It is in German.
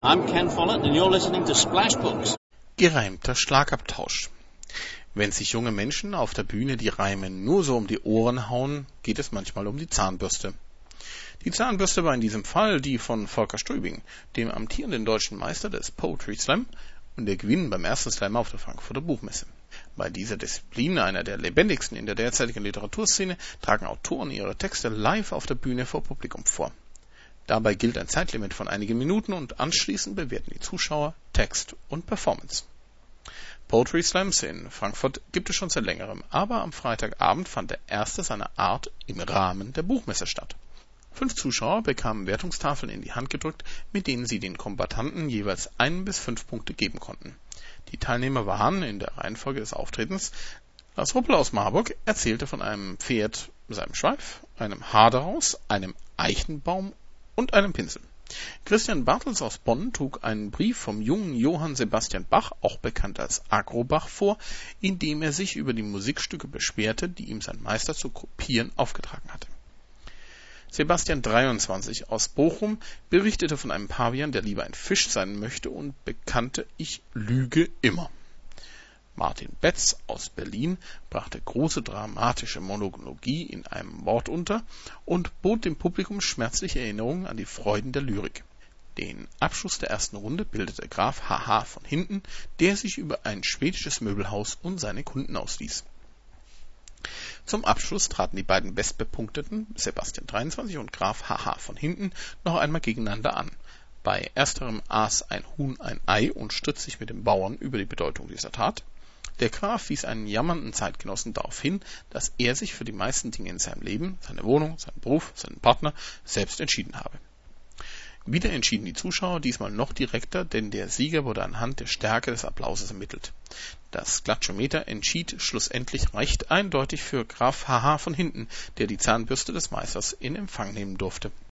I'm Ken Follett and you're listening to Splash Books. Gereimter Schlagabtausch. Wenn sich junge Menschen auf der Bühne die Reime nur so um die Ohren hauen, geht es manchmal um die Zahnbürste. Die Zahnbürste war in diesem Fall die von Volker Strübing, dem amtierenden deutschen Meister des Poetry Slam und der Gewinn beim ersten Slam auf der Frankfurter Buchmesse. Bei dieser Disziplin, einer der lebendigsten in der derzeitigen Literaturszene, tragen Autoren ihre Texte live auf der Bühne vor Publikum vor. Dabei gilt ein Zeitlimit von einigen Minuten und anschließend bewerten die Zuschauer Text und Performance. Poetry Slams in Frankfurt gibt es schon seit längerem, aber am Freitagabend fand der erste seiner Art im Rahmen der Buchmesse statt. Fünf Zuschauer bekamen Wertungstafeln in die Hand gedrückt, mit denen sie den Kombattanten jeweils ein bis fünf Punkte geben konnten. Die Teilnehmer waren in der Reihenfolge des Auftretens Lars Ruppel aus Marburg erzählte von einem Pferd, seinem Schweif, einem Haderhaus, einem Eichenbaum und einem Pinsel. Christian Bartels aus Bonn trug einen Brief vom jungen Johann Sebastian Bach, auch bekannt als Agrobach, vor, in dem er sich über die Musikstücke beschwerte, die ihm sein Meister zu kopieren aufgetragen hatte. Sebastian 23 aus Bochum berichtete von einem Pavian, der lieber ein Fisch sein möchte und bekannte, ich lüge immer. Martin Betz aus Berlin brachte große dramatische Monologie in einem Wort unter und bot dem Publikum schmerzliche Erinnerungen an die Freuden der Lyrik. Den Abschluss der ersten Runde bildete Graf H.H. von Hinten, der sich über ein schwedisches Möbelhaus und seine Kunden ausließ. Zum Abschluss traten die beiden bestbepunkteten, Sebastian 23 und Graf H.H. von Hinten, noch einmal gegeneinander an. Bei ersterem aß ein Huhn ein Ei und stritt sich mit dem Bauern über die Bedeutung dieser Tat. Der Graf wies einen jammernden Zeitgenossen darauf hin, dass er sich für die meisten Dinge in seinem Leben, seine Wohnung, seinen Beruf, seinen Partner selbst entschieden habe. Wieder entschieden die Zuschauer, diesmal noch direkter, denn der Sieger wurde anhand der Stärke des Applauses ermittelt. Das Glatschometer entschied schlussendlich recht eindeutig für Graf HH von Hinten, der die Zahnbürste des Meisters in Empfang nehmen durfte